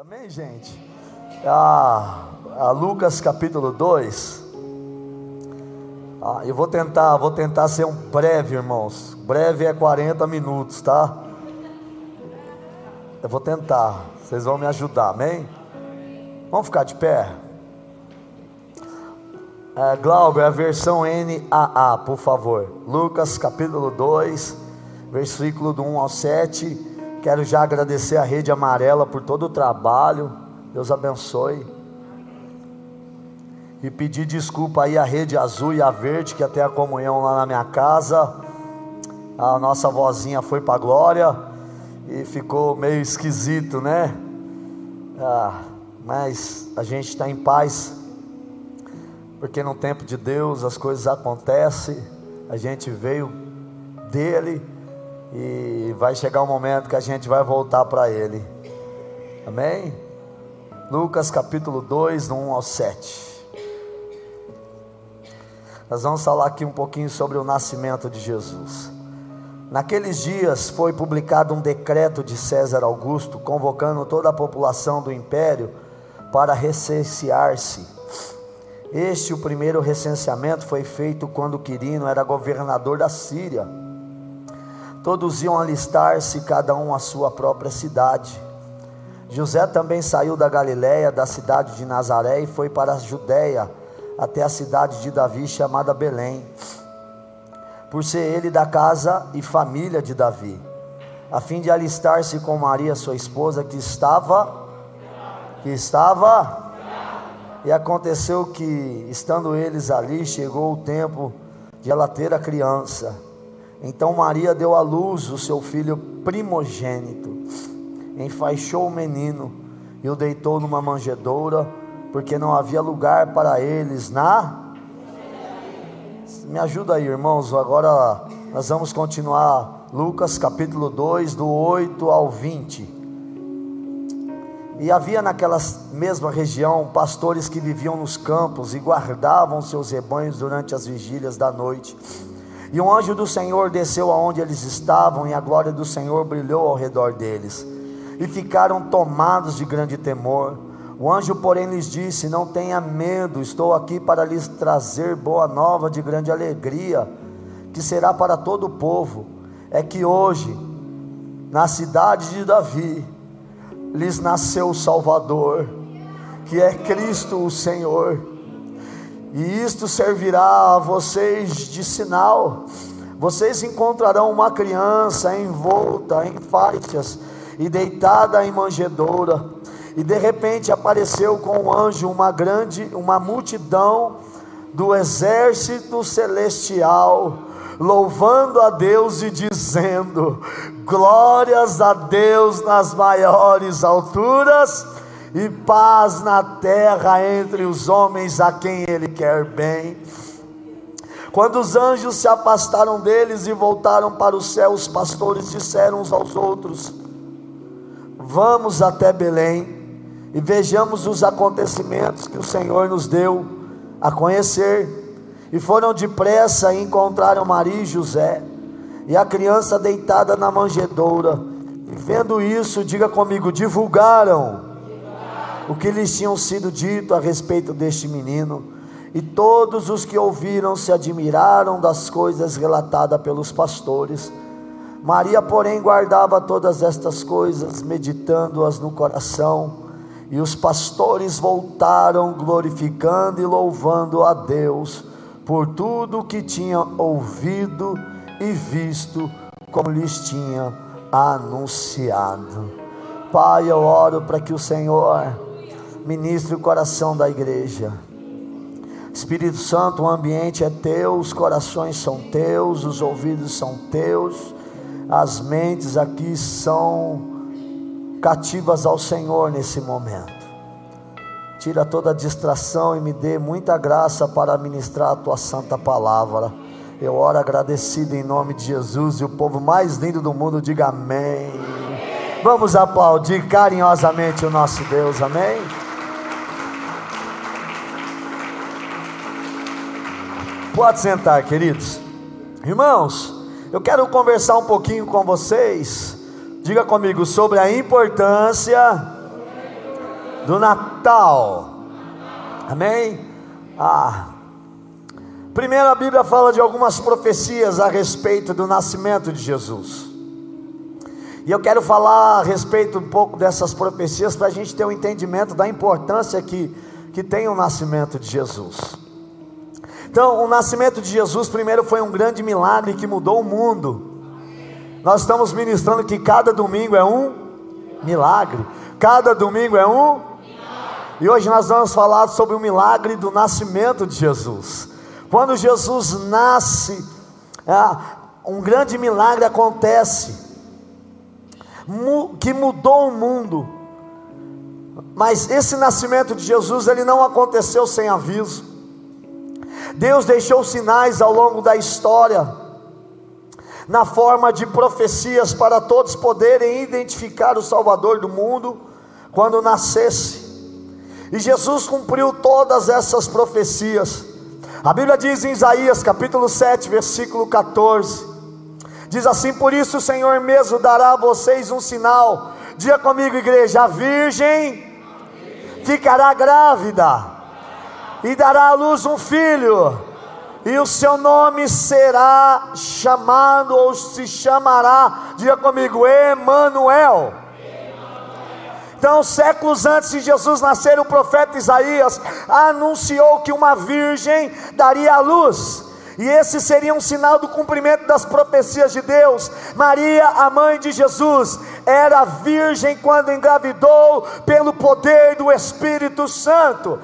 Amém, gente? Ah, a Lucas capítulo 2. Ah, eu vou tentar, vou tentar ser um breve, irmãos. Breve é 40 minutos, tá? Eu vou tentar. Vocês vão me ajudar, amém? Vamos ficar de pé. É, Glauber, a versão NAA, por favor. Lucas capítulo 2, versículo do 1 ao 7. Quero já agradecer a Rede Amarela por todo o trabalho. Deus abençoe. E pedir desculpa aí à Rede Azul e a Verde, que até a comunhão lá na minha casa. A nossa vozinha foi para glória e ficou meio esquisito, né? Ah, mas a gente está em paz, porque no tempo de Deus as coisas acontecem. A gente veio dele e vai chegar um momento que a gente vai voltar para Ele. Amém? Lucas capítulo 2, do 1 ao 7. Nós vamos falar aqui um pouquinho sobre o nascimento de Jesus. Naqueles dias foi publicado um decreto de César Augusto convocando toda a população do império para recensear-se. Este, o primeiro recenseamento, foi feito quando Quirino era governador da Síria. Todos iam alistar-se, cada um à sua própria cidade. José também saiu da Galiléia, da cidade de Nazaré, e foi para a Judéia, até a cidade de Davi, chamada Belém, por ser ele da casa e família de Davi, a fim de alistar-se com Maria, sua esposa, que estava, que estava, e aconteceu que, estando eles ali, chegou o tempo de ela ter a criança. Então Maria deu à luz o seu filho primogênito, enfaixou o menino e o deitou numa manjedoura, porque não havia lugar para eles na. Me ajuda aí, irmãos. Agora nós vamos continuar Lucas capítulo 2, do 8 ao 20. E havia naquela mesma região pastores que viviam nos campos e guardavam seus rebanhos durante as vigílias da noite. E um anjo do Senhor desceu aonde eles estavam, e a glória do Senhor brilhou ao redor deles. E ficaram tomados de grande temor. O anjo, porém, lhes disse: Não tenha medo, estou aqui para lhes trazer boa nova de grande alegria, que será para todo o povo. É que hoje, na cidade de Davi, lhes nasceu o Salvador, que é Cristo o Senhor. E isto servirá a vocês de sinal. Vocês encontrarão uma criança envolta em faixas e deitada em manjedoura. E de repente apareceu com o um anjo uma grande, uma multidão do exército celestial, louvando a Deus e dizendo: Glórias a Deus nas maiores alturas e paz na terra entre os homens a quem Ele quer bem. Quando os anjos se afastaram deles e voltaram para o céu, os pastores disseram uns aos outros: Vamos até Belém e vejamos os acontecimentos que o Senhor nos deu a conhecer. E foram depressa e encontraram Maria e José, e a criança deitada na manjedoura. E vendo isso, diga comigo: divulgaram o que lhes tinham sido dito a respeito deste menino, e todos os que ouviram se admiraram das coisas relatadas pelos pastores. Maria, porém, guardava todas estas coisas, meditando-as no coração, e os pastores voltaram glorificando e louvando a Deus por tudo o que tinham ouvido e visto, como lhes tinha anunciado. Pai, eu oro para que o Senhor ministre o coração da igreja. Espírito Santo, o ambiente é teu, os corações são teus, os ouvidos são teus, as mentes aqui são cativas ao Senhor nesse momento. Tira toda a distração e me dê muita graça para ministrar a tua santa palavra. Eu oro agradecido em nome de Jesus e o povo mais lindo do mundo diga amém. Vamos aplaudir carinhosamente o nosso Deus, amém? Pode sentar, queridos. Irmãos, eu quero conversar um pouquinho com vocês. Diga comigo sobre a importância do Natal. Amém? Ah. Primeiro a Bíblia fala de algumas profecias a respeito do nascimento de Jesus. E eu quero falar a respeito um pouco dessas profecias para a gente ter um entendimento da importância que, que tem o nascimento de Jesus. Então, o nascimento de Jesus, primeiro, foi um grande milagre que mudou o mundo. Nós estamos ministrando que cada domingo é um milagre, cada domingo é um. E hoje nós vamos falar sobre o milagre do nascimento de Jesus. Quando Jesus nasce, é, um grande milagre acontece que mudou o mundo. Mas esse nascimento de Jesus, ele não aconteceu sem aviso. Deus deixou sinais ao longo da história, na forma de profecias para todos poderem identificar o Salvador do mundo quando nascesse. E Jesus cumpriu todas essas profecias. A Bíblia diz em Isaías capítulo 7, versículo 14: Diz assim: Por isso o Senhor mesmo dará a vocês um sinal. Diga comigo, igreja: a virgem ficará grávida e dará à luz um filho, e o seu nome será chamado, ou se chamará, diga comigo, Emanuel. Então, séculos antes de Jesus nascer, o profeta Isaías anunciou que uma virgem daria à luz e esse seria um sinal do cumprimento das profecias de Deus. Maria, a mãe de Jesus, era virgem quando engravidou pelo poder do Espírito Santo.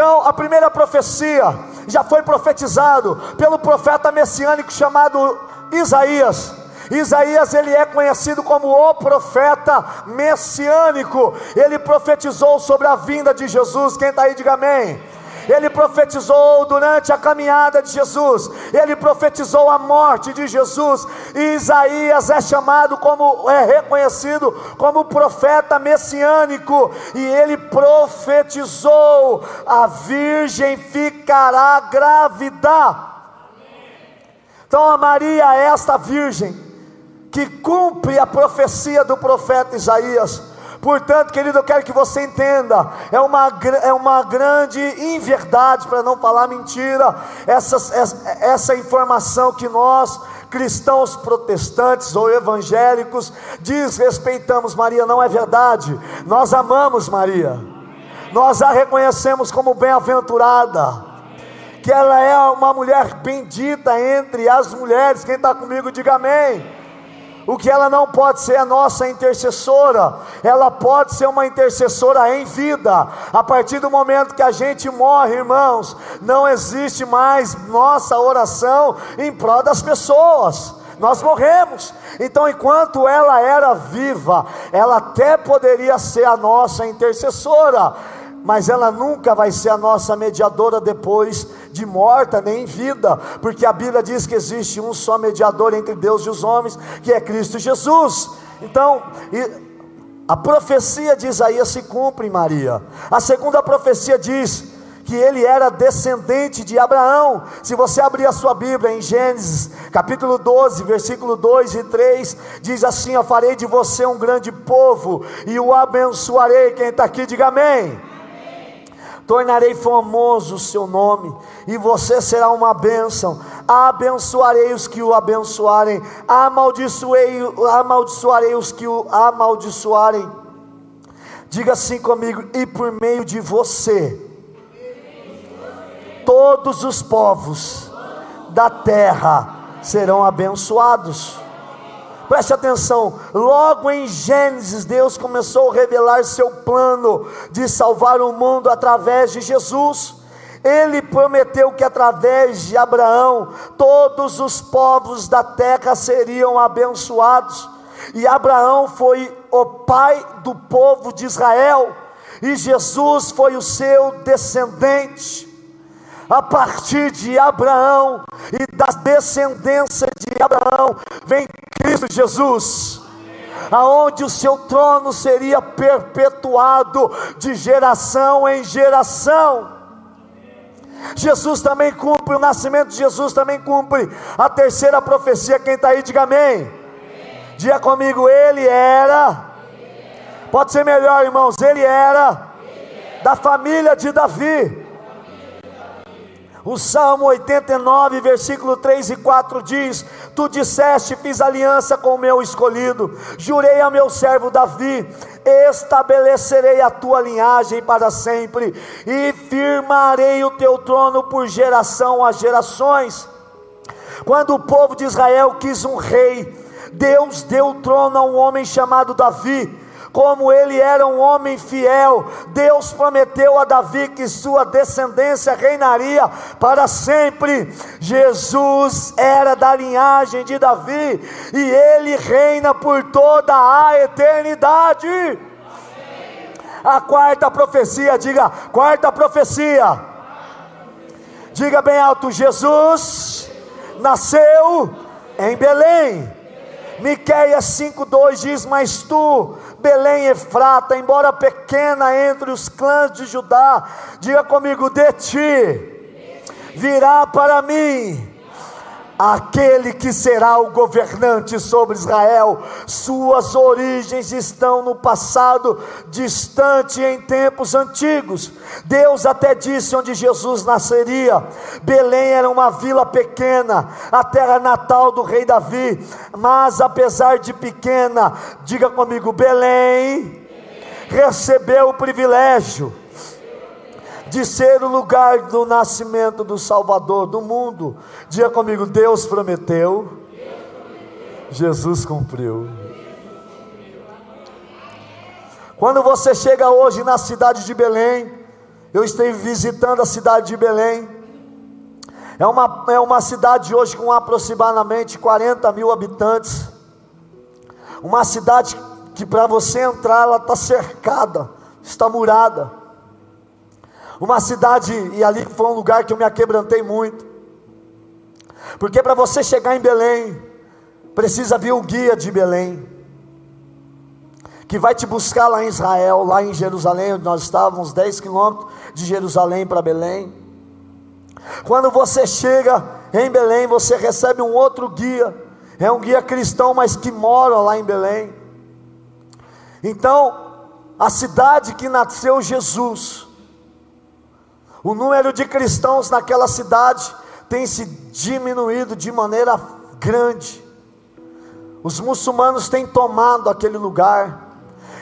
Então, a primeira profecia já foi profetizado pelo profeta messiânico chamado Isaías. Isaías ele é conhecido como o profeta messiânico. Ele profetizou sobre a vinda de Jesus. Quem está aí, diga amém ele profetizou durante a caminhada de Jesus, ele profetizou a morte de Jesus, e Isaías é chamado como, é reconhecido como profeta messiânico, e ele profetizou: a virgem ficará grávida. Então a Maria é esta virgem que cumpre a profecia do profeta Isaías. Portanto, querido, eu quero que você entenda: é uma, é uma grande inverdade, para não falar mentira, essa, essa, informação que nós, cristãos protestantes ou evangélicos, desrespeitamos Maria, não é verdade. Nós amamos Maria, nós a reconhecemos como bem-aventurada que ela é uma mulher bendita entre as mulheres. Quem está comigo, diga amém. O que ela não pode ser a nossa intercessora, ela pode ser uma intercessora em vida. A partir do momento que a gente morre, irmãos, não existe mais nossa oração em prol das pessoas. Nós morremos. Então, enquanto ela era viva, ela até poderia ser a nossa intercessora mas ela nunca vai ser a nossa mediadora depois de morta, nem em vida, porque a Bíblia diz que existe um só mediador entre Deus e os homens, que é Cristo Jesus. Então, a profecia de Isaías se cumpre em Maria. A segunda profecia diz que ele era descendente de Abraão. Se você abrir a sua Bíblia em Gênesis, capítulo 12, versículo 2 e 3, diz assim: Eu farei de você um grande povo e o abençoarei. Quem está aqui, diga amém tornarei famoso o seu nome, e você será uma bênção. Abençoarei os que o abençoarem, amaldiçoarei, amaldiçoarei os que o amaldiçoarem. Diga assim comigo, e por meio de você, todos os povos da terra serão abençoados. Preste atenção, logo em Gênesis, Deus começou a revelar seu plano de salvar o mundo através de Jesus. Ele prometeu que através de Abraão todos os povos da terra seriam abençoados. E Abraão foi o pai do povo de Israel, e Jesus foi o seu descendente a partir de Abraão e da descendência de Abraão vem Cristo Jesus. Aonde o seu trono seria perpetuado de geração em geração. Jesus também cumpre, o nascimento de Jesus também cumpre a terceira profecia. Quem está aí, diga amém. Diga comigo, ele era Pode ser melhor, irmãos. Ele era da família de Davi. O Salmo 89, versículo 3 e 4 diz: Tu disseste, fiz aliança com o meu escolhido, jurei a meu servo Davi, estabelecerei a tua linhagem para sempre, e firmarei o teu trono por geração a gerações. Quando o povo de Israel quis um rei, Deus deu o trono a um homem chamado Davi como ele era um homem fiel, Deus prometeu a Davi que sua descendência reinaria para sempre. Jesus era da linhagem de Davi e ele reina por toda a eternidade. A quarta profecia, diga, quarta profecia. Diga bem alto: Jesus nasceu em Belém. Miqueias 5:2 diz: "Mas tu Belém Efrata, embora pequena entre os clãs de Judá, diga comigo: de ti virá para mim aquele que será o governante sobre Israel. Suas origens estão no passado distante, em tempos antigos. Deus até disse onde Jesus nasceria. Belém era uma vila pequena, a terra natal do rei Davi, mas apesar de pequena, diga comigo, Belém recebeu o privilégio de ser o lugar do nascimento do Salvador do mundo. Diga comigo: Deus prometeu, Jesus cumpriu. Quando você chega hoje na cidade de Belém, eu estive visitando a cidade de Belém. É uma, é uma cidade hoje com aproximadamente 40 mil habitantes. Uma cidade que para você entrar ela está cercada, está murada. Uma cidade, e ali foi um lugar que eu me aquebrantei muito. Porque para você chegar em Belém, precisa vir o guia de Belém, que vai te buscar lá em Israel, lá em Jerusalém, onde nós estávamos, 10 quilômetros de Jerusalém para Belém. Quando você chega em Belém, você recebe um outro guia, é um guia cristão, mas que mora lá em Belém. Então, a cidade que nasceu Jesus, o número de cristãos naquela cidade tem se diminuído de maneira grande. Os muçulmanos têm tomado aquele lugar.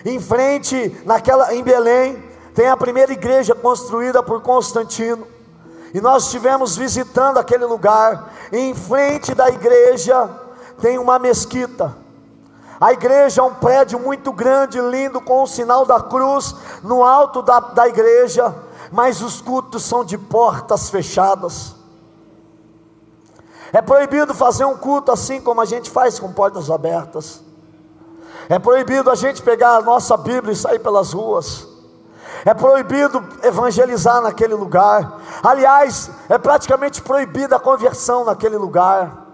Em frente, naquela em Belém, tem a primeira igreja construída por Constantino. E nós estivemos visitando aquele lugar. em frente da igreja tem uma mesquita. A igreja é um prédio muito grande, lindo, com o sinal da cruz no alto da, da igreja mas os cultos são de portas fechadas. É proibido fazer um culto assim como a gente faz com portas abertas. É proibido a gente pegar a nossa Bíblia e sair pelas ruas. É proibido evangelizar naquele lugar. Aliás, é praticamente proibida a conversão naquele lugar.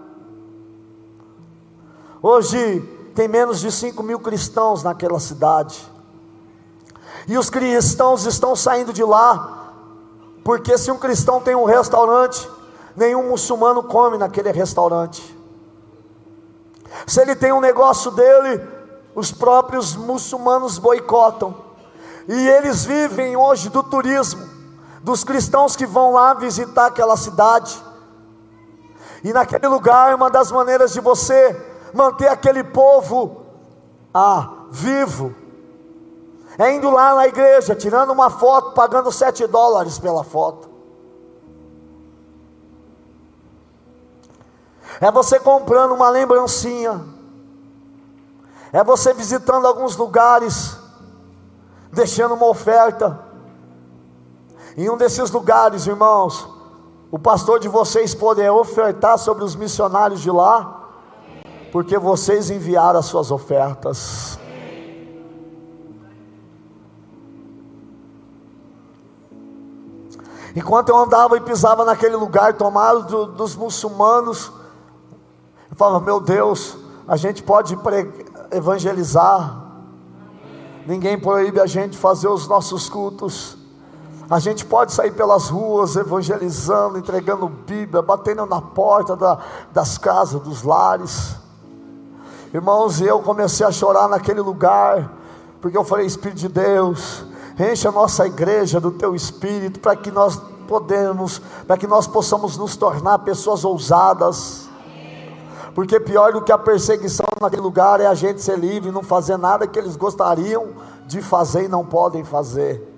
Hoje tem menos de 5 mil cristãos naquela cidade. E os cristãos estão saindo de lá, porque se um cristão tem um restaurante, nenhum muçulmano come naquele restaurante. Se ele tem um negócio dele, os próprios muçulmanos boicotam. E eles vivem hoje do turismo, dos cristãos que vão lá visitar aquela cidade. E naquele lugar, uma das maneiras de você manter aquele povo ah, vivo, é indo lá na igreja, tirando uma foto, pagando sete dólares pela foto. É você comprando uma lembrancinha. É você visitando alguns lugares, deixando uma oferta. Em um desses lugares, irmãos, o pastor de vocês poder ofertar sobre os missionários de lá, porque vocês enviaram as suas ofertas. Enquanto eu andava e pisava naquele lugar tomado do, dos muçulmanos, eu falava: Meu Deus, a gente pode evangelizar, ninguém proíbe a gente fazer os nossos cultos. A gente pode sair pelas ruas evangelizando, entregando Bíblia, batendo na porta da, das casas, dos lares. Irmãos, eu comecei a chorar naquele lugar, porque eu falei, Espírito de Deus, enche a nossa igreja do teu espírito para que nós podemos, para que nós possamos nos tornar pessoas ousadas. Porque pior do que a perseguição naquele lugar é a gente ser livre e não fazer nada que eles gostariam de fazer e não podem fazer.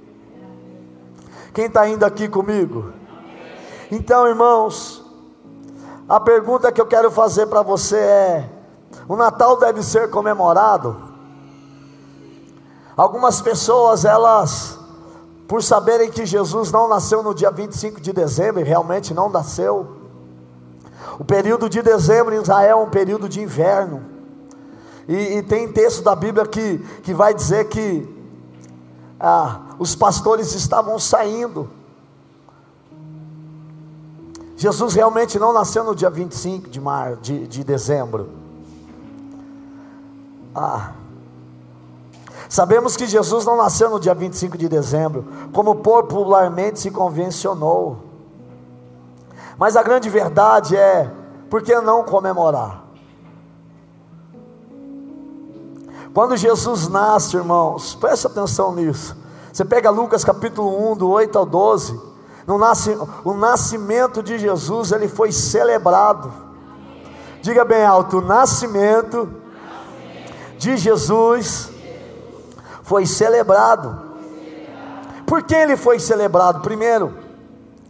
Quem está indo aqui comigo? Então, irmãos, a pergunta que eu quero fazer para você é: o Natal deve ser comemorado? Algumas pessoas, elas, por saberem que Jesus não nasceu no dia 25 de dezembro, e realmente não nasceu, o período de dezembro em Israel é um período de inverno, e, e tem texto da Bíblia que, que vai dizer que ah, os pastores estavam saindo, Jesus realmente não nasceu no dia 25 de, mar, de, de dezembro. Ah. Sabemos que Jesus não nasceu no dia 25 de dezembro, como popularmente se convencionou. Mas a grande verdade é: por que não comemorar? Quando Jesus nasce, irmãos, preste atenção nisso. Você pega Lucas capítulo 1, do 8 ao 12 no nasce, o nascimento de Jesus ele foi celebrado. Diga bem alto: o nascimento de Jesus foi celebrado. Por que ele foi celebrado? Primeiro,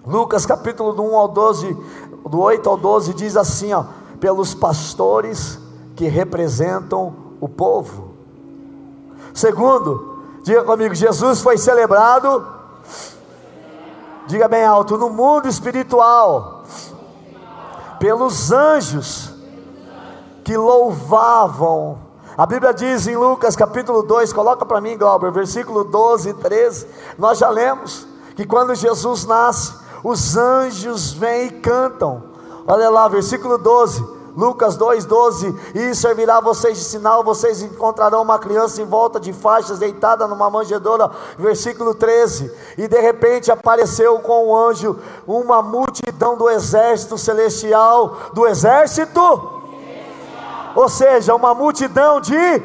Lucas capítulo do 1 ao 12, do 8 ao 12 diz assim, ó, pelos pastores que representam o povo. Segundo, diga comigo, Jesus foi celebrado diga bem alto, no mundo espiritual, pelos anjos que louvavam. A Bíblia diz em Lucas capítulo 2, coloca para mim, Glauber, versículo 12 e 13. Nós já lemos que quando Jesus nasce, os anjos vêm e cantam. Olha lá, versículo 12 Lucas 2,12: E servirá vocês de sinal, vocês encontrarão uma criança em volta de faixas, deitada numa manjedoura. Versículo 13: E de repente apareceu com o anjo uma multidão do exército celestial, do exército. Ou seja, uma multidão de.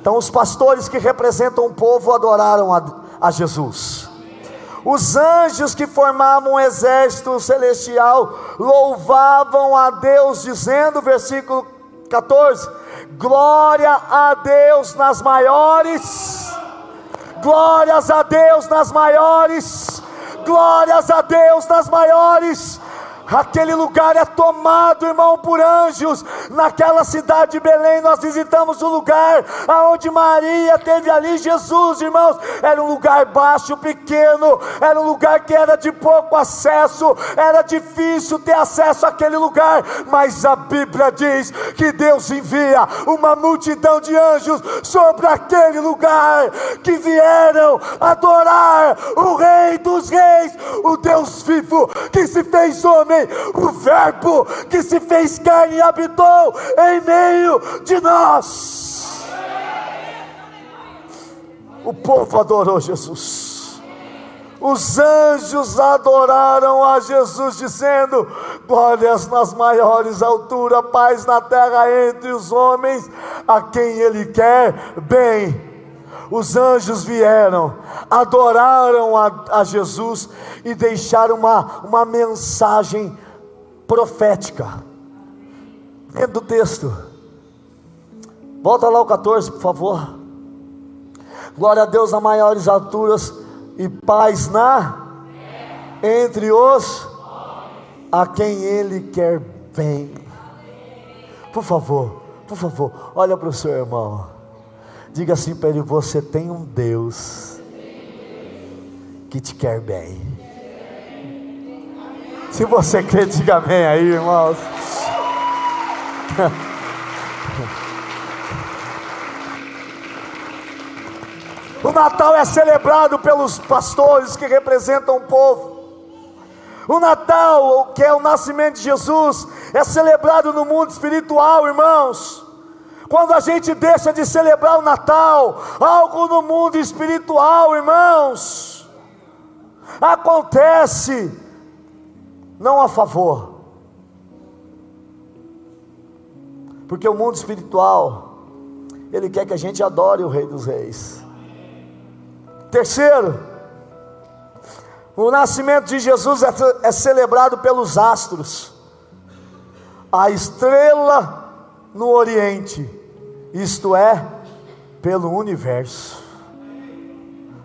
Então, os pastores que representam o povo adoraram a, a Jesus. Os anjos que formavam um exército celestial louvavam a Deus, dizendo, versículo 14: Glória a Deus nas maiores, glórias a Deus nas maiores, glórias a Deus nas maiores Aquele lugar é tomado, irmão, por anjos. Naquela cidade de Belém, nós visitamos o lugar aonde Maria teve ali Jesus, irmãos. Era um lugar baixo, pequeno, era um lugar que era de pouco acesso, era difícil ter acesso àquele lugar, mas a Bíblia diz que Deus envia uma multidão de anjos sobre aquele lugar que vieram adorar o Rei dos Reis, o Deus vivo que se fez homem o Verbo que se fez carne e habitou em meio de nós. O povo adorou Jesus. Os anjos adoraram a Jesus, dizendo: Glórias nas maiores alturas, paz na terra entre os homens, a quem Ele quer bem os anjos vieram, adoraram a, a Jesus e deixaram uma, uma mensagem profética. Dentro do texto, volta lá o 14, por favor. Glória a Deus nas maiores alturas e paz na entre os a quem Ele quer bem. Por favor, por favor, olha para o seu irmão. Diga assim para ele: Você tem um Deus que te quer bem. Se você crê, diga amém aí, irmãos. O Natal é celebrado pelos pastores que representam o povo. O Natal, que é o nascimento de Jesus, é celebrado no mundo espiritual, irmãos. Quando a gente deixa de celebrar o Natal, algo no mundo espiritual, irmãos, acontece, não a favor, porque o mundo espiritual, Ele quer que a gente adore o Rei dos Reis. Terceiro, o nascimento de Jesus é, é celebrado pelos astros. A estrela no Oriente, isto é, pelo universo.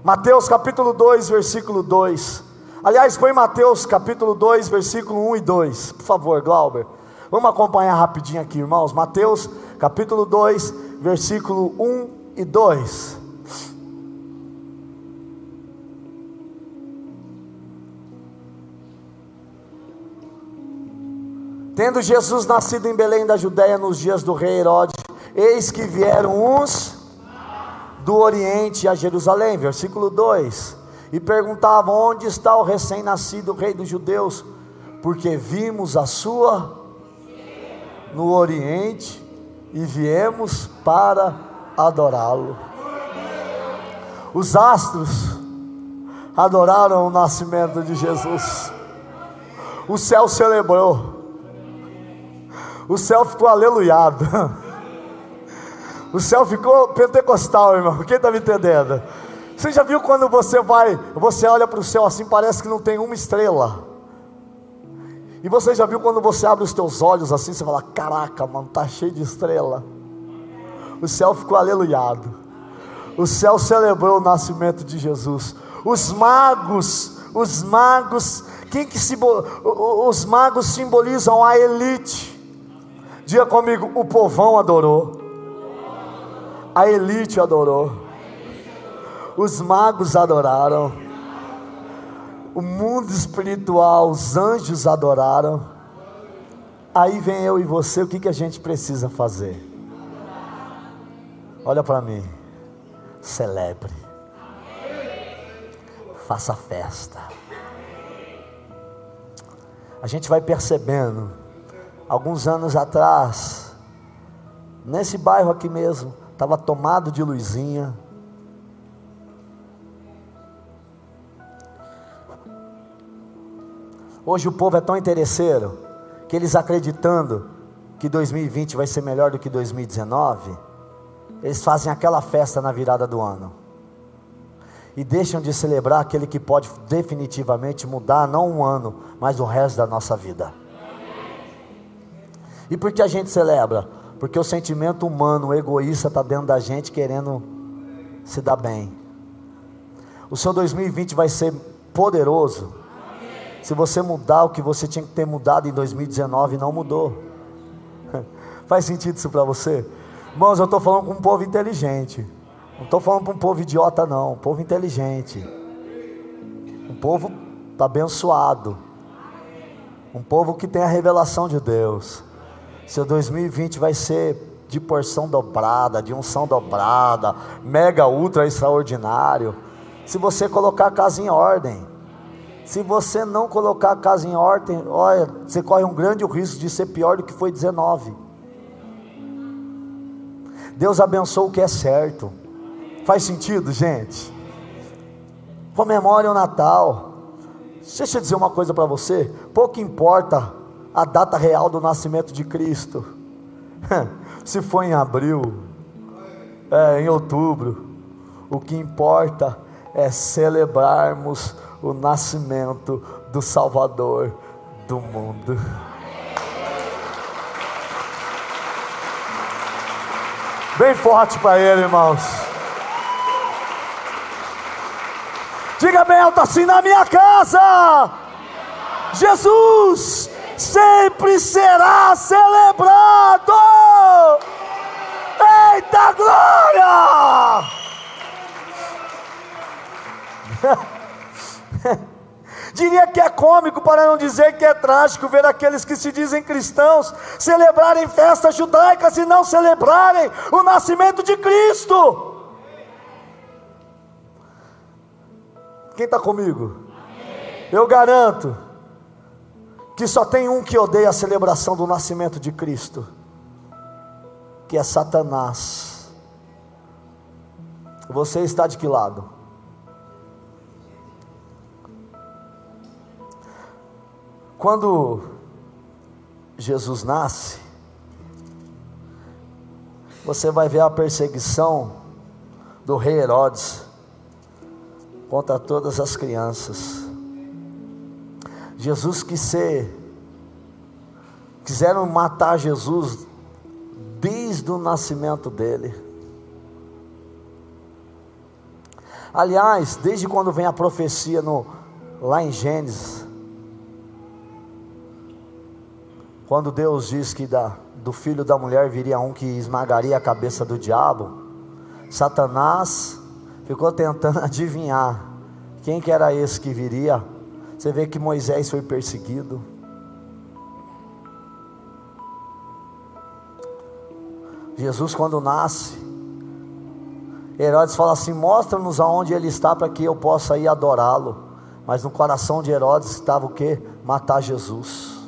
Mateus capítulo 2, versículo 2. Aliás, põe Mateus capítulo 2, versículo 1 e 2. Por favor, Glauber. Vamos acompanhar rapidinho aqui, irmãos. Mateus capítulo 2, versículo 1 e 2. Tendo Jesus nascido em Belém da Judéia nos dias do rei Herodes, eis que vieram uns do Oriente a Jerusalém, versículo 2, e perguntavam: Onde está o recém-nascido rei dos judeus? Porque vimos a sua no Oriente e viemos para adorá-lo. Os astros adoraram o nascimento de Jesus. O céu celebrou. O céu ficou aleluiado. O céu ficou pentecostal, irmão. Quem está me entendendo? Você já viu quando você vai, você olha para o céu assim, parece que não tem uma estrela. E você já viu quando você abre os teus olhos assim, você fala: Caraca, mano, tá cheio de estrela. O céu ficou aleluiado. O céu celebrou o nascimento de Jesus. Os magos, os magos, quem que os magos simbolizam a elite. Diga comigo, o povão adorou. A elite adorou. Os magos adoraram o mundo espiritual, os anjos adoraram. Aí vem eu e você, o que, que a gente precisa fazer? Olha para mim, celebre, faça festa. A gente vai percebendo, alguns anos atrás, nesse bairro aqui mesmo, estava tomado de luzinha, Hoje o povo é tão interesseiro que eles acreditando que 2020 vai ser melhor do que 2019, eles fazem aquela festa na virada do ano. E deixam de celebrar aquele que pode definitivamente mudar não um ano, mas o resto da nossa vida. E por que a gente celebra? Porque o sentimento humano, egoísta, está dentro da gente querendo se dar bem. O seu 2020 vai ser poderoso se você mudar o que você tinha que ter mudado em 2019 não mudou. Faz sentido isso para você? Irmãos, eu estou falando com um povo inteligente. Não estou falando para um povo idiota, não. Um povo inteligente. Um povo abençoado. Um povo que tem a revelação de Deus. Seu 2020 vai ser de porção dobrada, de unção dobrada, mega ultra extraordinário. Se você colocar a casa em ordem. Se você não colocar a casa em ordem, olha, você corre um grande risco de ser pior do que foi 19. Deus abençoa o que é certo. Faz sentido, gente? Comemore o Natal. Deixa eu dizer uma coisa para você: pouco importa a data real do nascimento de Cristo. Se foi em abril, é, em outubro, o que importa é celebrarmos o nascimento do Salvador do mundo. Bem forte para ele, irmãos. Diga bem alto assim: na minha casa, Jesus sempre será celebrado. Eita glória! Diria que é cômico, para não dizer que é trágico, ver aqueles que se dizem cristãos celebrarem festas judaicas e não celebrarem o nascimento de Cristo. Quem está comigo? Eu garanto que só tem um que odeia a celebração do nascimento de Cristo, que é Satanás. Você está de que lado? Quando Jesus nasce, você vai ver a perseguição do rei Herodes contra todas as crianças. Jesus quis ser, quiseram matar Jesus desde o nascimento dele. Aliás, desde quando vem a profecia no, lá em Gênesis, quando Deus diz que da, do filho da mulher viria um que esmagaria a cabeça do diabo, Satanás ficou tentando adivinhar quem que era esse que viria. Você vê que Moisés foi perseguido. Jesus, quando nasce, Herodes fala assim: Mostra-nos aonde ele está para que eu possa ir adorá-lo. Mas no coração de Herodes estava o que? Matar Jesus.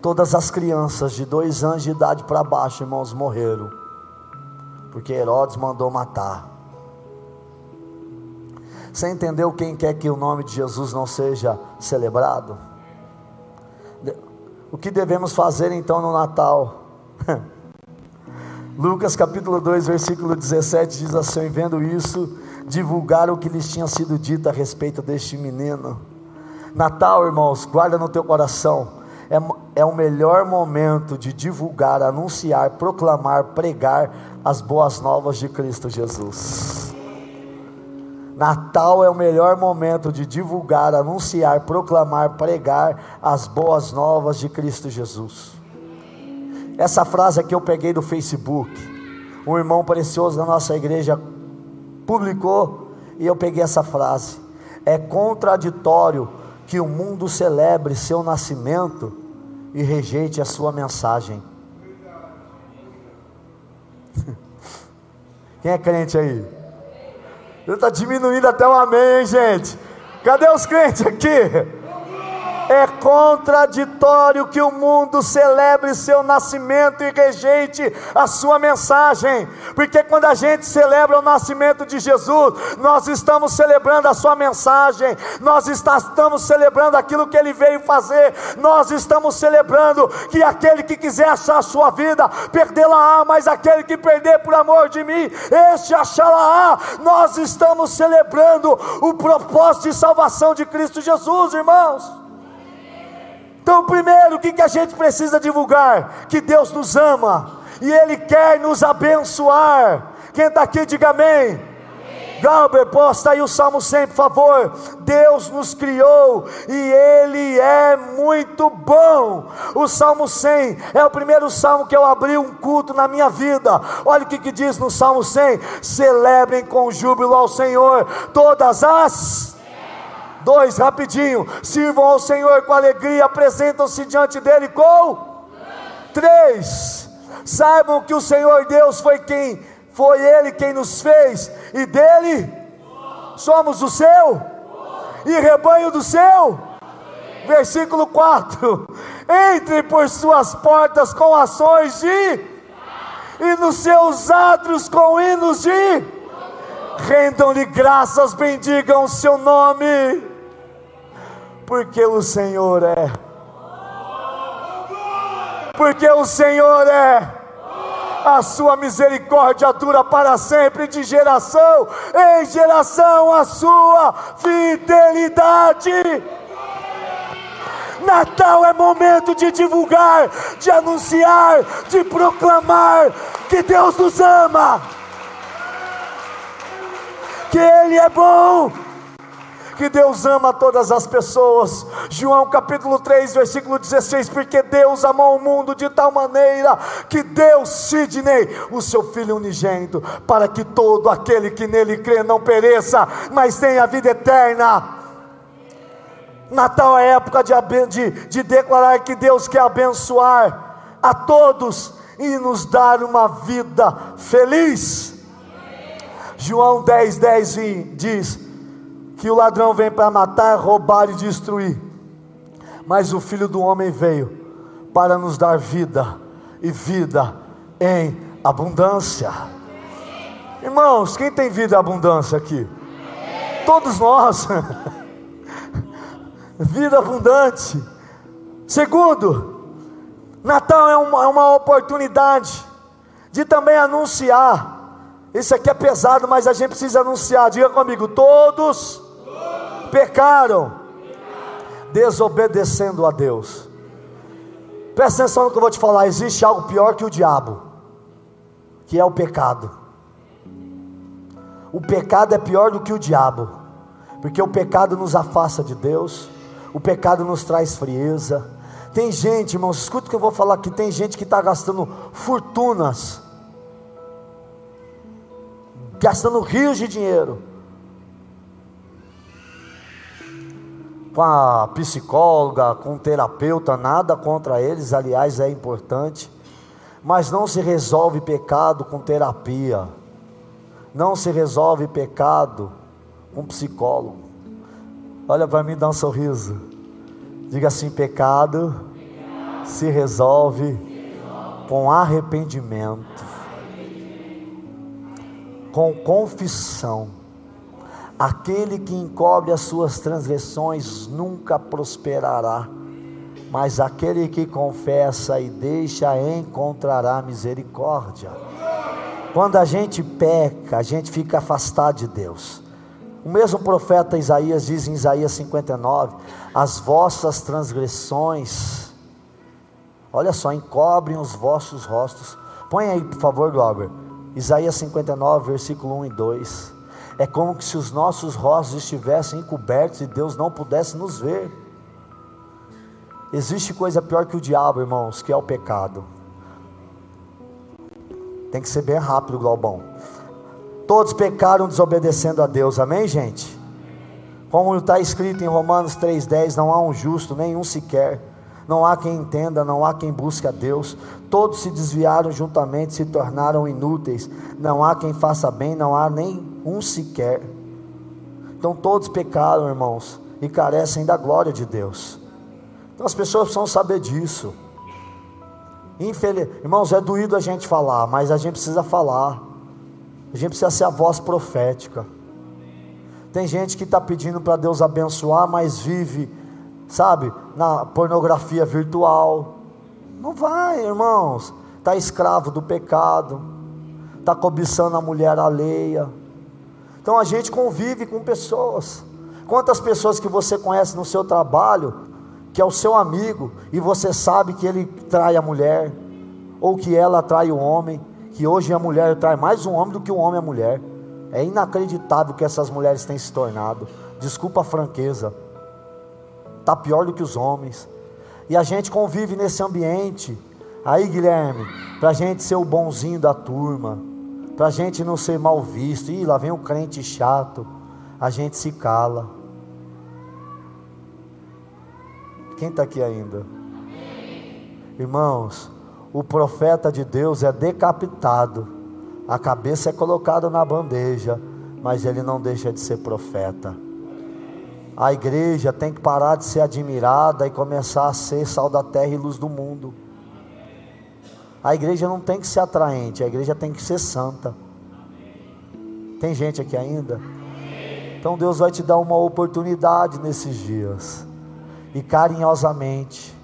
Todas as crianças de dois anos de idade para baixo, irmãos, morreram, porque Herodes mandou matar. Você entendeu quem quer que o nome de Jesus não seja celebrado? O que devemos fazer então no Natal? Lucas capítulo 2, versículo 17 diz assim: Vendo isso, divulgaram o que lhes tinha sido dito a respeito deste menino. Natal, irmãos, guarda no teu coração é, é o melhor momento de divulgar, anunciar, proclamar, pregar as boas novas de Cristo Jesus. Natal é o melhor momento de divulgar, anunciar, proclamar, pregar as boas novas de Cristo Jesus. Essa frase aqui eu peguei do Facebook. Um irmão precioso da nossa igreja publicou e eu peguei essa frase. É contraditório que o mundo celebre seu nascimento e rejeite a sua mensagem. Quem é crente aí? Está diminuindo até o amém, hein, gente? Cadê os crentes aqui? É contraditório que o mundo celebre seu nascimento e rejeite a sua mensagem, porque quando a gente celebra o nascimento de Jesus, nós estamos celebrando a sua mensagem, nós estamos celebrando aquilo que ele veio fazer, nós estamos celebrando que aquele que quiser achar a sua vida, perdê-la-á, mas aquele que perder por amor de mim, este achá-la-á. Nós estamos celebrando o propósito de salvação de Cristo Jesus, irmãos. Então, primeiro, o que, que a gente precisa divulgar? Que Deus nos ama e Ele quer nos abençoar. Quem está aqui, diga amém. Galber, posta aí o Salmo 100, por favor. Deus nos criou e Ele é muito bom. O Salmo 100 é o primeiro salmo que eu abri um culto na minha vida. Olha o que, que diz no Salmo 100: celebrem com júbilo ao Senhor todas as Dois, rapidinho. Sirvam ao Senhor com alegria, apresentam-se diante dele com. Três. Saibam que o Senhor Deus foi quem foi ele quem nos fez e dele somos o seu e rebanho do seu. Versículo 4: Entre por suas portas com ações de e nos seus átrios com hinos de rendam-lhe graças, bendigam o seu nome porque o Senhor é. Porque o Senhor é. A sua misericórdia dura para sempre, de geração em geração, a sua fidelidade. Natal é momento de divulgar, de anunciar, de proclamar que Deus nos ama, que Ele é bom que Deus ama todas as pessoas. João capítulo 3, versículo 16: Porque Deus amou o mundo de tal maneira que Deus, Sidney, o seu Filho unigênito, para que todo aquele que nele crê não pereça, mas tenha vida eterna. Natal é época de, de, de declarar que Deus quer abençoar a todos e nos dar uma vida feliz. João 10, 10 diz: que o ladrão vem para matar, roubar e destruir, mas o filho do homem veio para nos dar vida e vida em abundância. Irmãos, quem tem vida em abundância aqui? Todos nós. vida abundante. Segundo, Natal é uma, é uma oportunidade de também anunciar. Isso aqui é pesado, mas a gente precisa anunciar. Diga comigo: todos. Pecaram, desobedecendo a Deus. Presta atenção no que eu vou te falar: existe algo pior que o diabo, que é o pecado. O pecado é pior do que o diabo, porque o pecado nos afasta de Deus, o pecado nos traz frieza. Tem gente, irmãos, escuta o que eu vou falar aqui: tem gente que está gastando fortunas, gastando rios de dinheiro com a psicóloga, com o terapeuta, nada contra eles, aliás, é importante, mas não se resolve pecado com terapia, não se resolve pecado com psicólogo. Olha para mim, dá um sorriso, diga assim: pecado se resolve com arrependimento, com confissão Aquele que encobre as suas transgressões nunca prosperará, mas aquele que confessa e deixa encontrará misericórdia. Quando a gente peca, a gente fica afastado de Deus. O mesmo profeta Isaías diz em Isaías 59: As vossas transgressões, olha só, encobrem os vossos rostos. Põe aí, por favor, Glauber. Isaías 59, versículo 1 e 2. É como se os nossos rostos estivessem encobertos e Deus não pudesse nos ver. Existe coisa pior que o diabo, irmãos, que é o pecado. Tem que ser bem rápido, Globão. Todos pecaram desobedecendo a Deus, amém, gente? Como está escrito em Romanos 3,10: não há um justo, nenhum sequer. Não há quem entenda, não há quem busque a Deus. Todos se desviaram juntamente, se tornaram inúteis. Não há quem faça bem, não há nem um sequer. Então todos pecaram, irmãos, e carecem da glória de Deus. Então as pessoas precisam saber disso. Infeliz... Irmãos, é doído a gente falar, mas a gente precisa falar. A gente precisa ser a voz profética. Tem gente que está pedindo para Deus abençoar, mas vive, sabe, na pornografia virtual. Não vai, irmãos. Está escravo do pecado, está cobiçando a mulher alheia então a gente convive com pessoas. Quantas pessoas que você conhece no seu trabalho, que é o seu amigo, e você sabe que ele trai a mulher, ou que ela trai o homem, que hoje a mulher trai mais um homem do que o um homem a mulher. É inacreditável que essas mulheres têm se tornado. Desculpa a franqueza. Está pior do que os homens. E a gente convive nesse ambiente. Aí, Guilherme, para a gente ser o bonzinho da turma para a gente não ser mal visto. Ih, lá vem um crente chato. A gente se cala. Quem está aqui ainda? Irmãos, o profeta de Deus é decapitado, a cabeça é colocada na bandeja, mas ele não deixa de ser profeta. A igreja tem que parar de ser admirada e começar a ser sal da terra e luz do mundo. A igreja não tem que ser atraente, a igreja tem que ser santa. Tem gente aqui ainda? Então Deus vai te dar uma oportunidade nesses dias. E carinhosamente,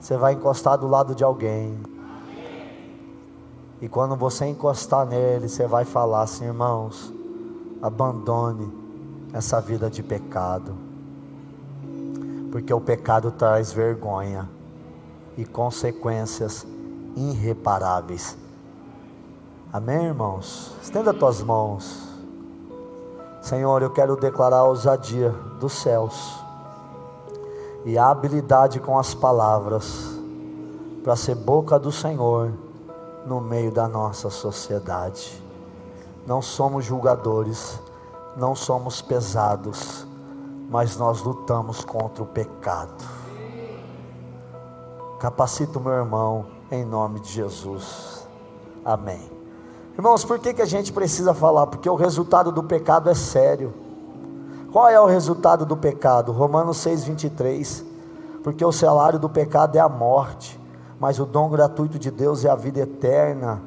você vai encostar do lado de alguém. E quando você encostar nele, você vai falar assim: irmãos, abandone essa vida de pecado. Porque o pecado traz vergonha e consequências irreparáveis. Amém, irmãos? Estenda tuas mãos. Senhor, eu quero declarar a ousadia dos céus e a habilidade com as palavras para ser boca do Senhor no meio da nossa sociedade. Não somos julgadores, não somos pesados, mas nós lutamos contra o pecado. Capacita o meu irmão em nome de Jesus. Amém. Irmãos, por que, que a gente precisa falar? Porque o resultado do pecado é sério. Qual é o resultado do pecado? Romanos 6,23. Porque o salário do pecado é a morte, mas o dom gratuito de Deus é a vida eterna.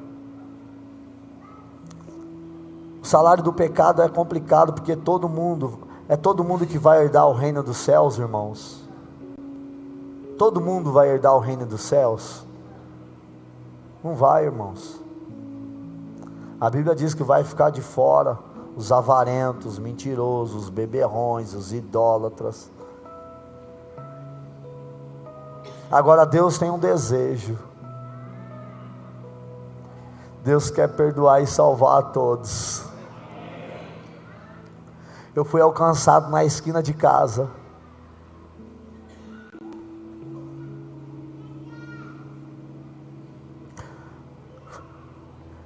O salário do pecado é complicado porque todo mundo, é todo mundo que vai herdar o reino dos céus, irmãos. Todo mundo vai herdar o reino dos céus. Não vai, irmãos. A Bíblia diz que vai ficar de fora os avarentos, os mentirosos, os beberrões, os idólatras. Agora Deus tem um desejo. Deus quer perdoar e salvar a todos. Eu fui alcançado na esquina de casa.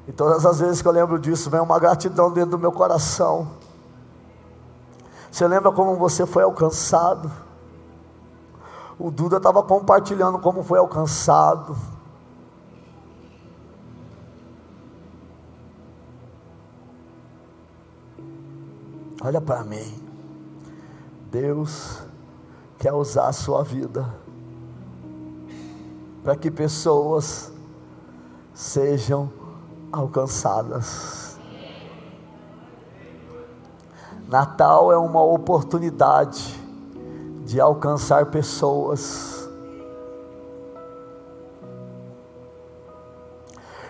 E todas as vezes que eu lembro disso, vem uma gratidão dentro do meu coração. Você lembra como você foi alcançado? O Duda estava compartilhando como foi alcançado. Olha para mim. Deus quer usar a sua vida para que pessoas sejam alcançadas. Natal é uma oportunidade de alcançar pessoas.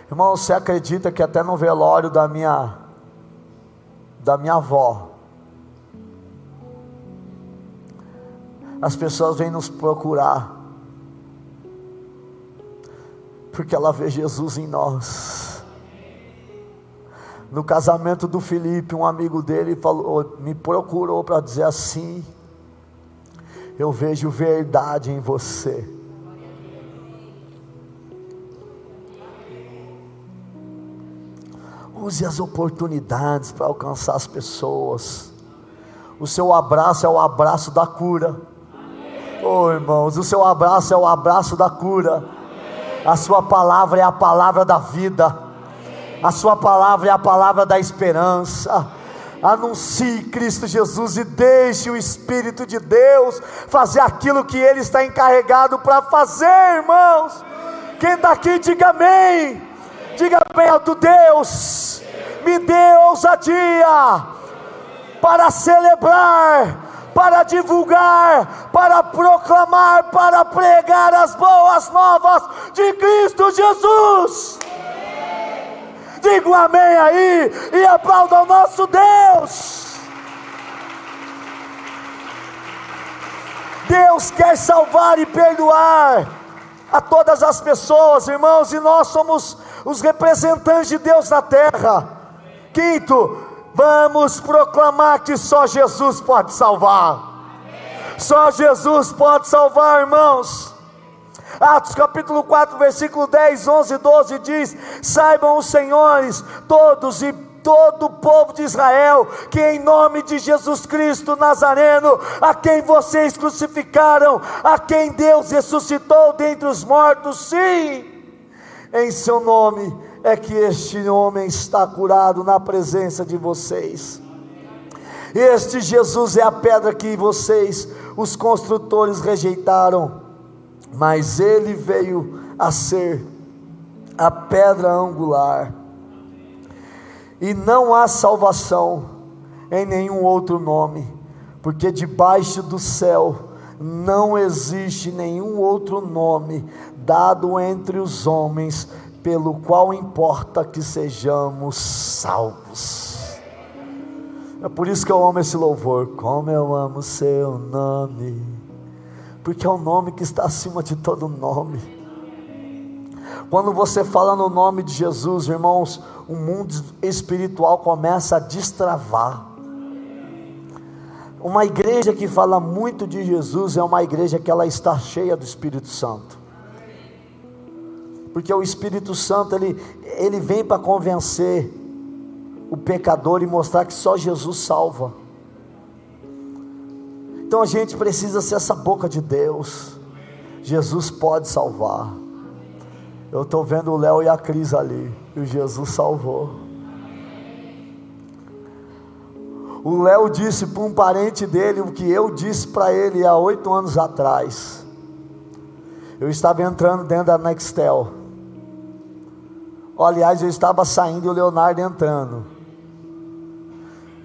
Irmão, você acredita que até no velório da minha da minha avó as pessoas vêm nos procurar porque ela vê Jesus em nós. No casamento do Felipe, um amigo dele falou, me procurou para dizer assim: Eu vejo verdade em você. Use as oportunidades para alcançar as pessoas. O seu abraço é o abraço da cura. Oh, irmãos, o seu abraço é o abraço da cura. A sua palavra é a palavra da vida. A sua palavra é a palavra da esperança. Anuncie Cristo Jesus e deixe o Espírito de Deus fazer aquilo que Ele está encarregado para fazer, irmãos. Quem está aqui, diga amém. Diga bem alto, Deus, me dê ousadia para celebrar, para divulgar, para proclamar, para pregar as boas novas de Cristo Jesus. Diga um amém aí e aplauda o nosso Deus. Deus quer salvar e perdoar a todas as pessoas, irmãos, e nós somos os representantes de Deus na terra. Quinto, vamos proclamar que só Jesus pode salvar. Só Jesus pode salvar, irmãos. Atos capítulo 4, versículo 10, 11 e 12 diz: Saibam os senhores, todos e todo o povo de Israel, que em nome de Jesus Cristo Nazareno, a quem vocês crucificaram, a quem Deus ressuscitou dentre os mortos, sim, em seu nome é que este homem está curado na presença de vocês. Este Jesus é a pedra que vocês, os construtores, rejeitaram mas ele veio a ser a pedra angular. E não há salvação em nenhum outro nome, porque debaixo do céu não existe nenhum outro nome dado entre os homens pelo qual importa que sejamos salvos. É por isso que eu amo esse louvor. Como eu amo seu nome porque é o nome que está acima de todo nome. Quando você fala no nome de Jesus, irmãos, o mundo espiritual começa a destravar. Uma igreja que fala muito de Jesus é uma igreja que ela está cheia do Espírito Santo. Porque o Espírito Santo ele, ele vem para convencer o pecador e mostrar que só Jesus salva. Então a gente precisa ser essa boca de Deus. Jesus pode salvar. Eu estou vendo o Léo e a Cris ali. E o Jesus salvou. O Léo disse para um parente dele o que eu disse para ele há oito anos atrás. Eu estava entrando dentro da Nextel. Aliás, eu estava saindo e o Leonardo entrando.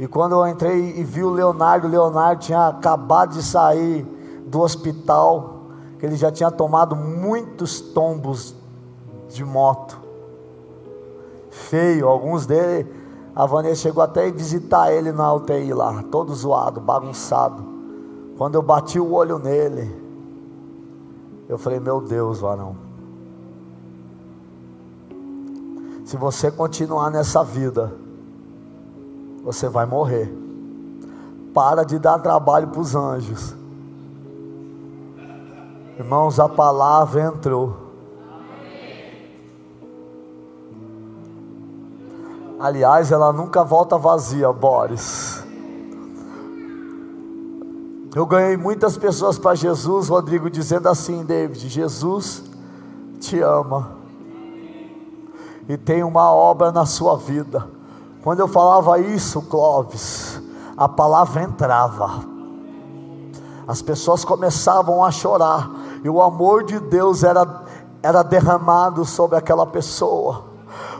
E quando eu entrei e vi o Leonardo, o Leonardo tinha acabado de sair do hospital, que ele já tinha tomado muitos tombos de moto, feio. Alguns dele, a Vanessa chegou até a visitar ele na UTI lá, todo zoado, bagunçado. Quando eu bati o olho nele, eu falei: Meu Deus, varão. Se você continuar nessa vida, você vai morrer. Para de dar trabalho para os anjos. Irmãos, a palavra entrou. Aliás, ela nunca volta vazia, Boris. Eu ganhei muitas pessoas para Jesus, Rodrigo, dizendo assim, David: Jesus te ama e tem uma obra na sua vida. Quando eu falava isso, Clóvis, a palavra entrava, as pessoas começavam a chorar, e o amor de Deus era, era derramado sobre aquela pessoa.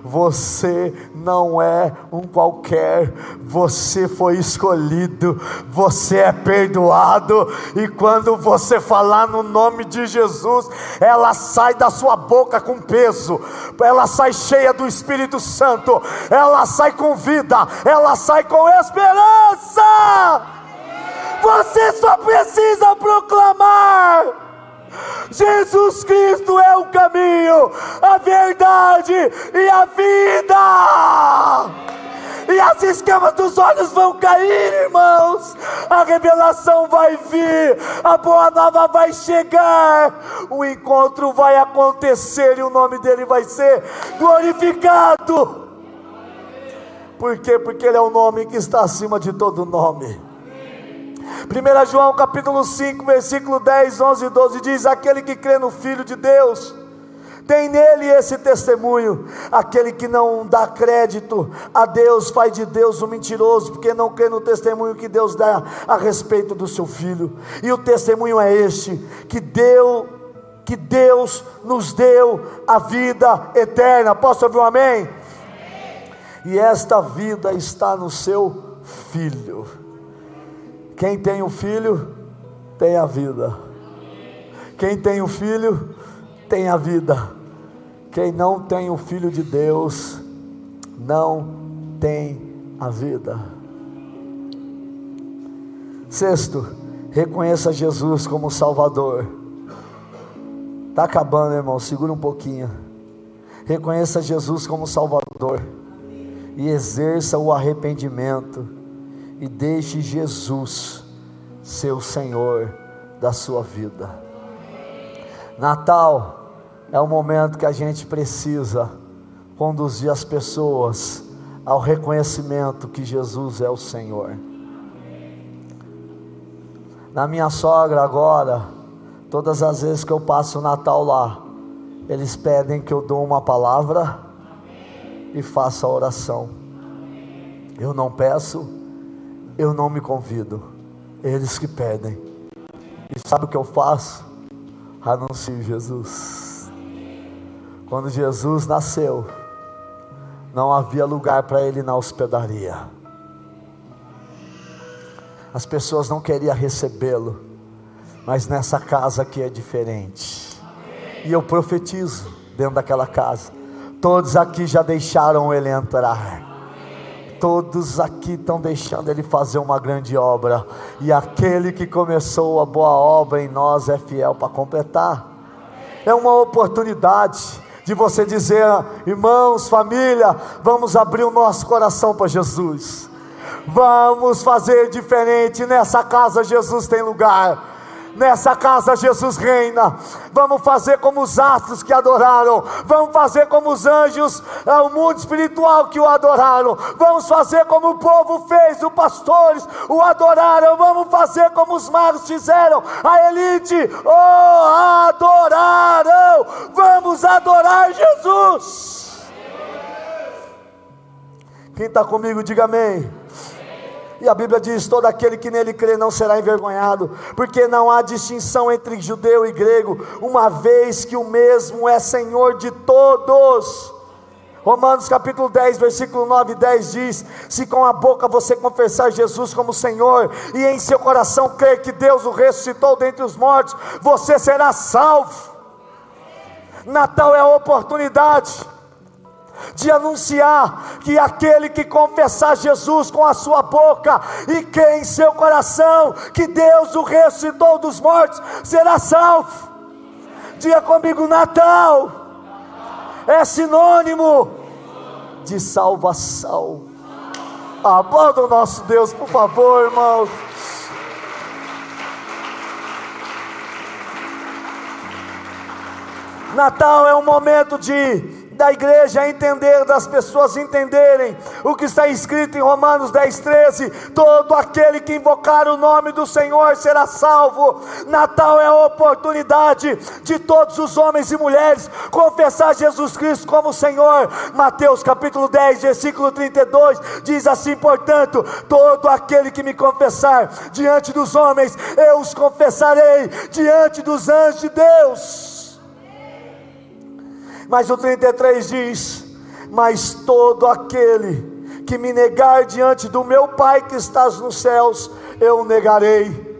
Você não é um qualquer, você foi escolhido, você é perdoado, e quando você falar no nome de Jesus, ela sai da sua boca com peso, ela sai cheia do Espírito Santo, ela sai com vida, ela sai com esperança. Você só precisa proclamar. Jesus Cristo é o caminho, a verdade e a vida. E as escamas dos olhos vão cair, irmãos. A revelação vai vir, a boa nova vai chegar, o encontro vai acontecer e o nome dele vai ser glorificado. Por quê? Porque ele é o nome que está acima de todo nome. 1 João capítulo 5, versículo 10, 11 e 12 diz: Aquele que crê no Filho de Deus, tem nele esse testemunho. Aquele que não dá crédito a Deus, faz de Deus um mentiroso, porque não crê no testemunho que Deus dá a respeito do seu filho. E o testemunho é este: que deu, que Deus nos deu a vida eterna. Posso ouvir um amém? amém. E esta vida está no seu filho. Quem tem o filho, tem a vida. Quem tem o filho, tem a vida. Quem não tem o filho de Deus, não tem a vida. Sexto, reconheça Jesus como Salvador. Está acabando, irmão, segura um pouquinho. Reconheça Jesus como Salvador e exerça o arrependimento e deixe Jesus ser o Senhor da sua vida. Natal é o momento que a gente precisa conduzir as pessoas ao reconhecimento que Jesus é o Senhor. Na minha sogra agora, todas as vezes que eu passo o Natal lá, eles pedem que eu dou uma palavra e faça a oração. Eu não peço, eu não me convido, eles que pedem. E sabe o que eu faço? Anuncio Jesus. Quando Jesus nasceu, não havia lugar para ele na hospedaria. As pessoas não queriam recebê-lo, mas nessa casa aqui é diferente. E eu profetizo dentro daquela casa. Todos aqui já deixaram ele entrar todos aqui estão deixando Ele fazer uma grande obra, e aquele que começou a boa obra em nós é fiel para completar. É uma oportunidade de você dizer, irmãos, família, vamos abrir o nosso coração para Jesus. Vamos fazer diferente nessa casa. Jesus tem lugar. Nessa casa Jesus reina. Vamos fazer como os astros que adoraram. Vamos fazer como os anjos, é, o mundo espiritual que o adoraram. Vamos fazer como o povo fez, os pastores o adoraram. Vamos fazer como os magos fizeram. A elite oh, adoraram. Vamos adorar Jesus. Quem está comigo, diga amém. E a Bíblia diz: todo aquele que nele crê não será envergonhado, porque não há distinção entre judeu e grego, uma vez que o mesmo é Senhor de todos. Romanos capítulo 10, versículo 9 e 10 diz: Se com a boca você confessar Jesus como Senhor, e em seu coração crer que Deus o ressuscitou dentre os mortos, você será salvo. Natal é a oportunidade de anunciar que aquele que confessar Jesus com a sua boca e que em seu coração que Deus o ressuscitou dos mortos será salvo. Diga comigo, Natal é sinônimo de salvação. Aplauda o nosso Deus, por favor, irmãos. Natal é um momento de da igreja entender, das pessoas entenderem o que está escrito em Romanos 10, 13: todo aquele que invocar o nome do Senhor será salvo. Natal é a oportunidade de todos os homens e mulheres confessar Jesus Cristo como Senhor. Mateus capítulo 10, versículo 32 diz assim: portanto, todo aquele que me confessar diante dos homens, eu os confessarei diante dos anjos de Deus. Mas o 33 diz: Mas todo aquele que me negar diante do meu Pai que estás nos céus, eu negarei.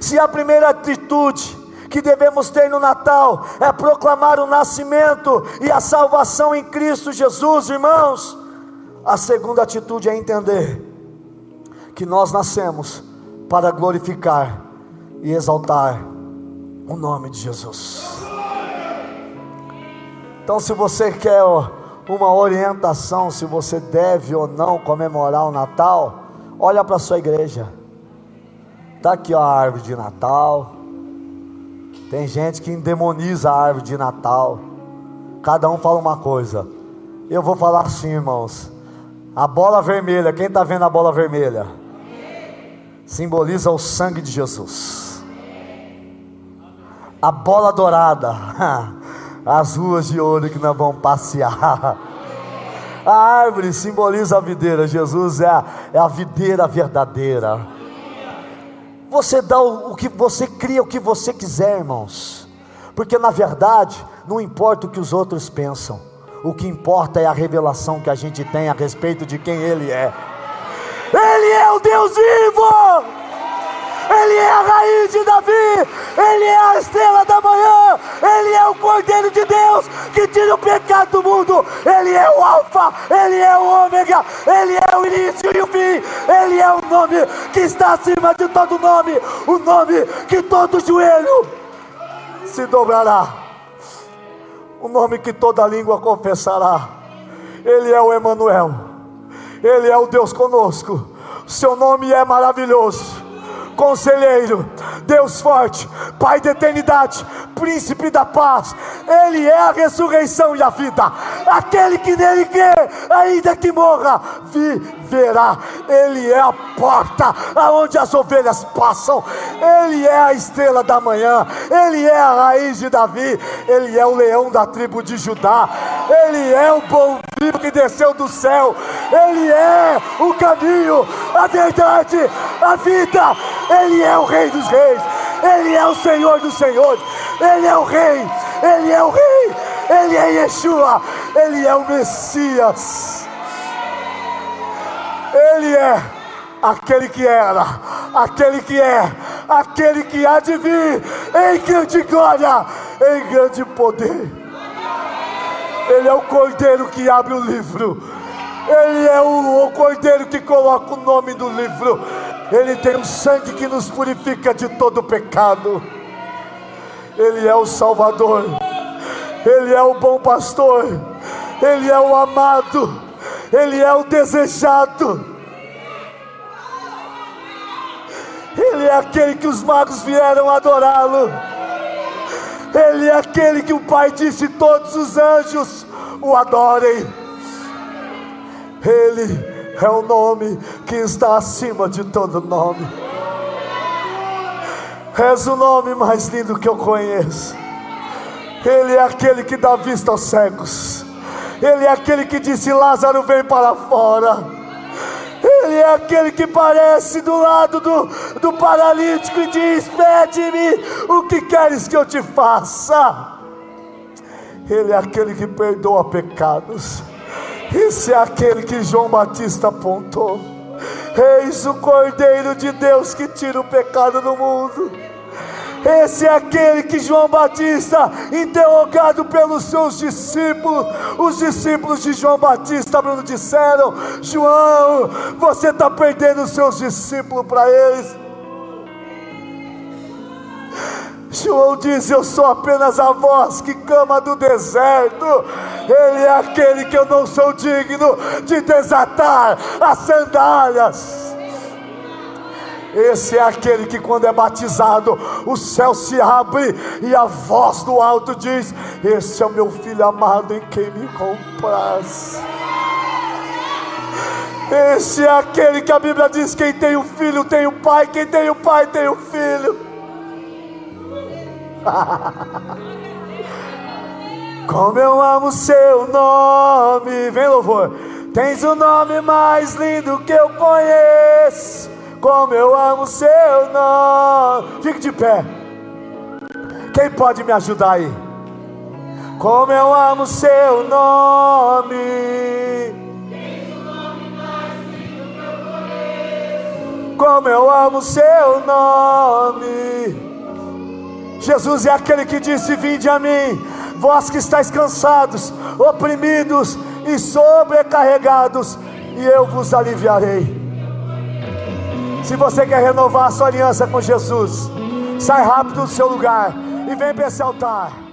Se a primeira atitude que devemos ter no Natal é proclamar o nascimento e a salvação em Cristo Jesus, irmãos, a segunda atitude é entender que nós nascemos para glorificar e exaltar o nome de Jesus. Então, se você quer uma orientação se você deve ou não comemorar o Natal, olha para a sua igreja. Está aqui ó, a árvore de Natal. Tem gente que endemoniza a árvore de Natal. Cada um fala uma coisa. Eu vou falar assim, irmãos. A bola vermelha, quem está vendo a bola vermelha? Simboliza o sangue de Jesus. A bola dourada as ruas de ouro que nós vamos passear. A árvore simboliza a videira, Jesus é a, é a videira verdadeira. Você dá o, o que você cria, o que você quiser, irmãos, porque na verdade não importa o que os outros pensam, o que importa é a revelação que a gente tem a respeito de quem Ele é. Ele é o Deus vivo! Ele é a raiz de Davi, Ele é a estrela da manhã, Ele é o Cordeiro de Deus que tira o pecado do mundo, Ele é o Alfa, Ele é o Ômega, Ele é o início e o fim, Ele é o nome que está acima de todo nome, o nome que todo joelho se dobrará, o nome que toda língua confessará. Ele é o Emanuel, Ele é o Deus conosco. Seu nome é maravilhoso. Conselheiro, Deus forte, Pai da eternidade, Príncipe da paz, Ele é a ressurreição e a vida. Aquele que nele crê, ainda que morra, viverá. Ele é a porta aonde as ovelhas passam. Ele é a estrela da manhã. Ele é a raiz de Davi. Ele é o leão da tribo de Judá. Ele é o bom vivo que desceu do céu. Ele é o caminho, a verdade, a vida. Ele é o Rei dos Reis. Ele é o Senhor dos Senhores. Ele é o Rei. Ele é o Rei. Ele é Yeshua. Ele é o Messias. Ele é aquele que era, aquele que é, aquele que há de vir em grande glória, em grande poder. Ele é o cordeiro que abre o livro. Ele é o, o cordeiro que coloca o nome do livro. Ele tem o sangue que nos purifica de todo pecado. Ele é o Salvador. Ele é o bom pastor. Ele é o amado. Ele é o desejado. Ele é aquele que os magos vieram adorá-lo. Ele é aquele que o Pai disse: todos os anjos o adorem. Ele é o nome que está acima de todo nome. És o nome mais lindo que eu conheço. Ele é aquele que dá vista aos cegos. Ele é aquele que disse: Lázaro, vem para fora. Ele é aquele que parece do lado do, do paralítico e diz: Pede-me o que queres que eu te faça. Ele é aquele que perdoa pecados. Esse é aquele que João Batista apontou. Eis o Cordeiro de Deus que tira o pecado do mundo. Esse é aquele que João Batista, interrogado pelos seus discípulos, os discípulos de João Batista, Bruno, disseram: João, você está perdendo os seus discípulos para eles. João diz: Eu sou apenas a voz que clama do deserto. Ele é aquele que eu não sou digno de desatar as sandálias. Esse é aquele que, quando é batizado, o céu se abre e a voz do alto diz: Esse é o meu filho amado em quem me compraz. Esse é aquele que a Bíblia diz: Quem tem o filho tem o pai, quem tem o pai tem o filho. Como eu amo seu nome, vem louvor. Tens o nome mais lindo que eu conheço como eu amo seu nome. Fique de pé. Quem pode me ajudar aí? Como eu amo seu nome. Como eu amo seu nome. Jesus é aquele que disse: Vinde a mim, vós que estáis cansados, oprimidos e sobrecarregados, e eu vos aliviarei. Se você quer renovar a sua aliança com Jesus, sai rápido do seu lugar e vem para esse altar.